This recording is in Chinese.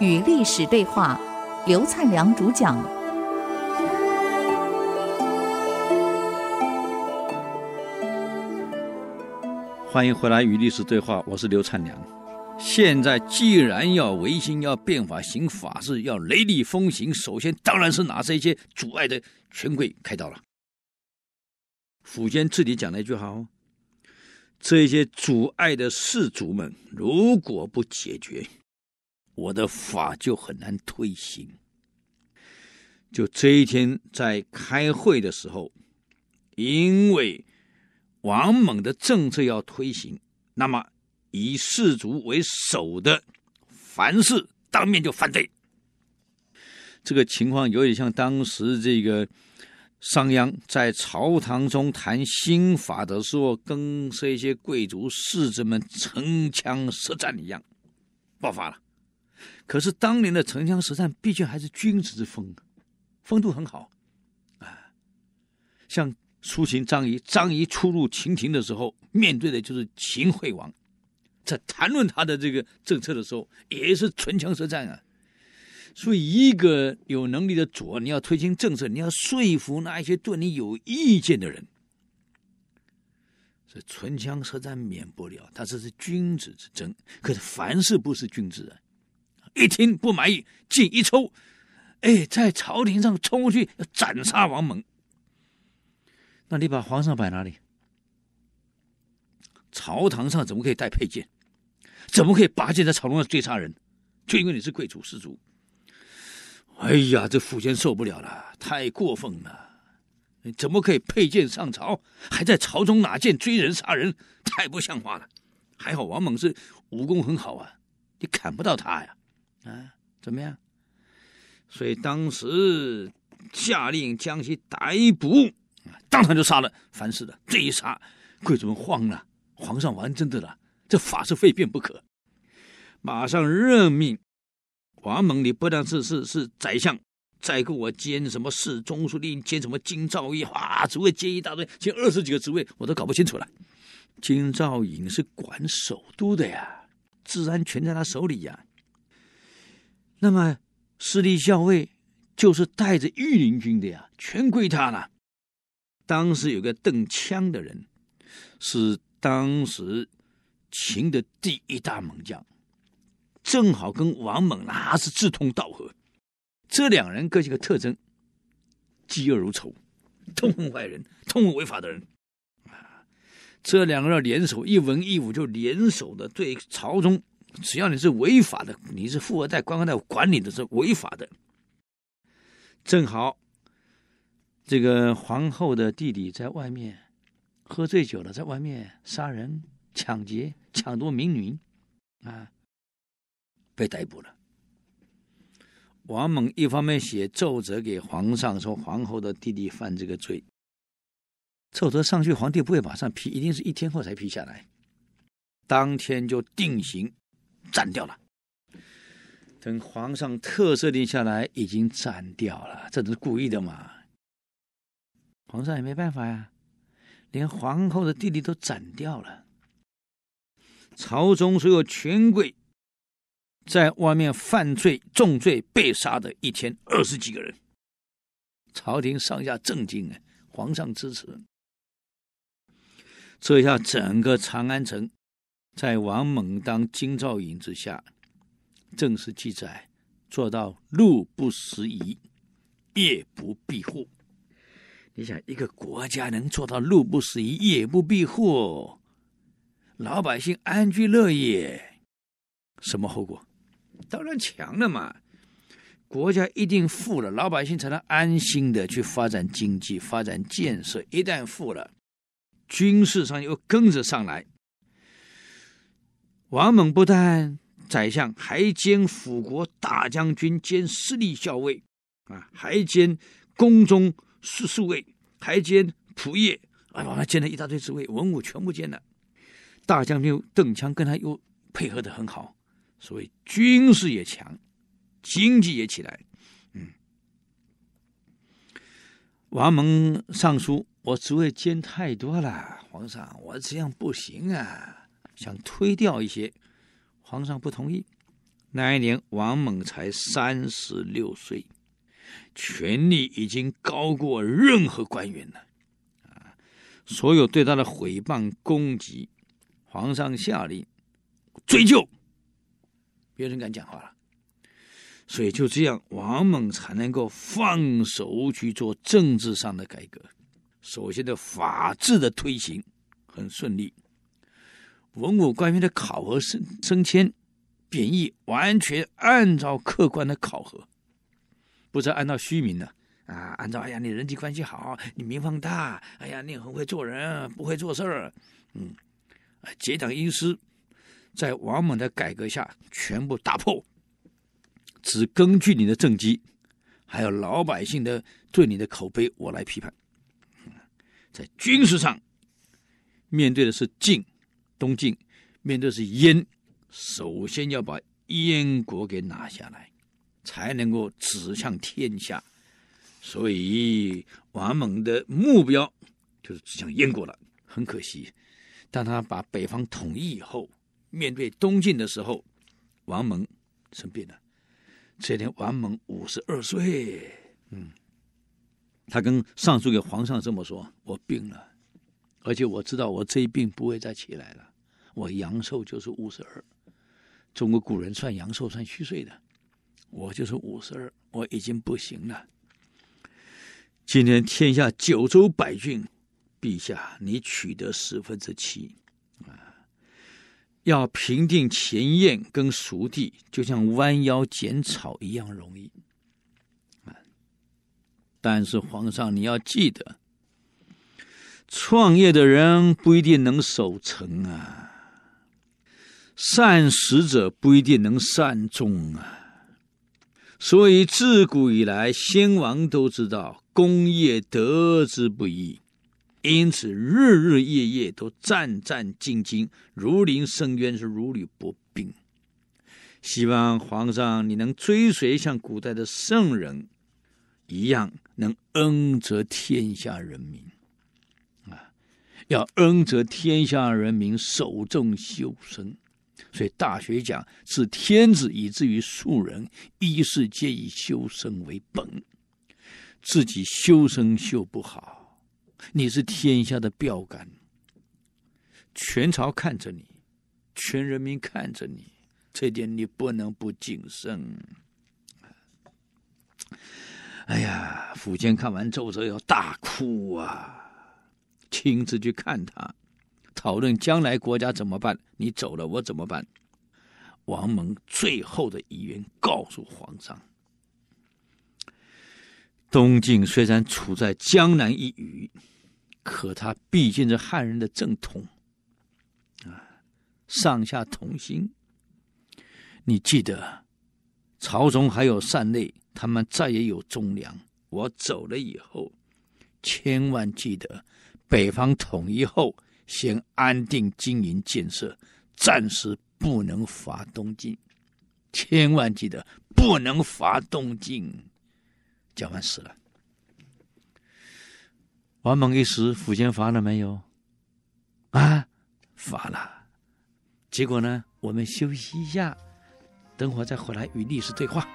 与历史对话，刘灿良主讲。欢迎回来与历史对话，我是刘灿良。现在既然要维新、要变法、行法治、要雷厉风行，首先当然是拿这些阻碍的权贵开刀了。苻坚这里讲了一句话：这些阻碍的士族们，如果不解决，我的法就很难推行。就这一天在开会的时候，因为王猛的政策要推行，那么以士族为首的凡是当面就反对。这个情况有点像当时这个商鞅在朝堂中谈新法的时候，跟这些贵族士子们唇枪舌战一样，爆发了。可是当年的唇枪舌战，毕竟还是君子之风，风度很好，啊，像苏秦、张仪，张仪初入秦庭的时候，面对的就是秦惠王，在谈论他的这个政策的时候，也是唇枪舌战啊。所以，一个有能力的左，你要推行政策，你要说服那一些对你有意见的人，所以唇枪舌战免不了。他这是君子之争，可是凡事不是君子啊。一听不满意，劲一抽，哎，在朝廷上冲过去要斩杀王猛。那你把皇上摆哪里？朝堂上怎么可以带佩剑？怎么可以拔剑在朝堂上追杀人？就因为你是贵族士族。哎呀，这苻坚受不了了，太过分了！怎么可以佩剑上朝，还在朝中拿剑追人杀人？太不像话了！还好王猛是武功很好啊，你砍不到他呀。啊，怎么样？所以当时下令将其逮捕，当场就杀了樊氏的。这一杀，贵族们慌了，皇上玩真的了，这法是非变不可。马上任命王猛，你不但是是是宰相，再给我兼什么侍中书令，兼什么京兆尹，哇，职位兼一大堆，兼二十几个职位，我都搞不清楚了。京兆尹是管首都的呀，治安全在他手里呀。那么，司隶校尉就是带着御林军的呀，全归他了。当时有个邓羌的人，是当时秦的第一大猛将，正好跟王猛那是志同道合。这两人各有个特征：嫉恶如仇，痛恨坏人，痛恨违法的人。啊，这两个人联手，一文一武就联手的对朝中。只要你是违法的，你是富二代、官二代，管你的是违法的。正好，这个皇后的弟弟在外面喝醉酒了，在外面杀人、抢劫、抢夺民女，啊，被逮捕了。王猛一方面写奏折给皇上，说皇后的弟弟犯这个罪，奏折上去，皇帝不会马上批，一定是一天后才批下来，当天就定刑。斩掉了。等皇上特赦令下来，已经斩掉了。这都是故意的嘛？皇上也没办法呀，连皇后的弟弟都斩掉了。朝中所有权贵在外面犯罪重罪被杀的一天二十几个人，朝廷上下震惊啊！皇上支持，这下整个长安城。在王猛当京兆尹之下，正式记载做到路不拾遗，夜不闭户。你想，一个国家能做到路不拾遗，夜不闭户，老百姓安居乐业，什么后果？当然强了嘛！国家一定富了，老百姓才能安心的去发展经济、发展建设。一旦富了，军事上又跟着上来。王猛不但宰相，还兼辅国大将军，兼司隶校尉，啊，还兼宫中侍宿卫，还兼仆射，啊，他兼了一大堆职位，文武全部兼了。大将军邓羌跟他又配合的很好，所以军事也强，经济也起来。嗯，王蒙上书，我职位兼太多了，皇上，我这样不行啊，想推掉一些，皇上不同意。那一年，王猛才三十六岁，权力已经高过任何官员了。啊，所有对他的诽谤攻击，皇上下令追究，没人敢讲话了。所以就这样，王猛才能够放手去做政治上的改革。首先的法治的推行很顺利，文武官员的考核升升迁。贬义完全按照客观的考核，不是按照虚名的啊！按照哎呀，你人际关系好，你名望大，哎呀，你很会做人，不会做事儿，嗯，结党营私，在王猛的改革下全部打破，只根据你的政绩，还有老百姓的对你的口碑，我来批判。在军事上，面对的是晋，东晋，面对的是燕。首先要把燕国给拿下来，才能够指向天下。所以王猛的目标就是指向燕国了。很可惜，当他把北方统一以后，面对东晋的时候，王蒙生病了。这天，王蒙五十二岁，嗯，他跟上书给皇上这么说：“我病了，而且我知道我这一病不会再起来了。我阳寿就是五十二。”中国古人算阳寿算虚岁的，我就是五十二，我已经不行了。今天天下九州百郡，陛下你取得十分之七，啊，要平定前燕跟蜀地，就像弯腰剪草一样容易，啊，但是皇上你要记得，创业的人不一定能守成啊。善始者不一定能善终啊，所以自古以来，先王都知道功业得之不易，因此日日夜夜都战战兢兢，如临深渊，是如履薄冰。希望皇上你能追随像古代的圣人一样，能恩泽天下人民啊，要恩泽天下人民，守正修身。所以《大学》讲：“自天子以至于庶人，一世皆以修身为本。自己修身修不好，你是天下的标杆。全朝看着你，全人民看着你，这点你不能不谨慎。”哎呀，苻坚看完奏折要大哭啊，亲自去看他。讨论将来国家怎么办？你走了，我怎么办？王蒙最后的遗言告诉皇上：东晋虽然处在江南一隅，可他毕竟是汉人的正统啊，上下同心。你记得，朝中还有善类，他们再也有忠良。我走了以后，千万记得，北方统一后。先安定经营建设，暂时不能伐东晋。千万记得，不能伐东晋。讲完死了。王猛一死，苻坚伐了没有？啊，乏了。结果呢？我们休息一下，等会儿再回来与历史对话。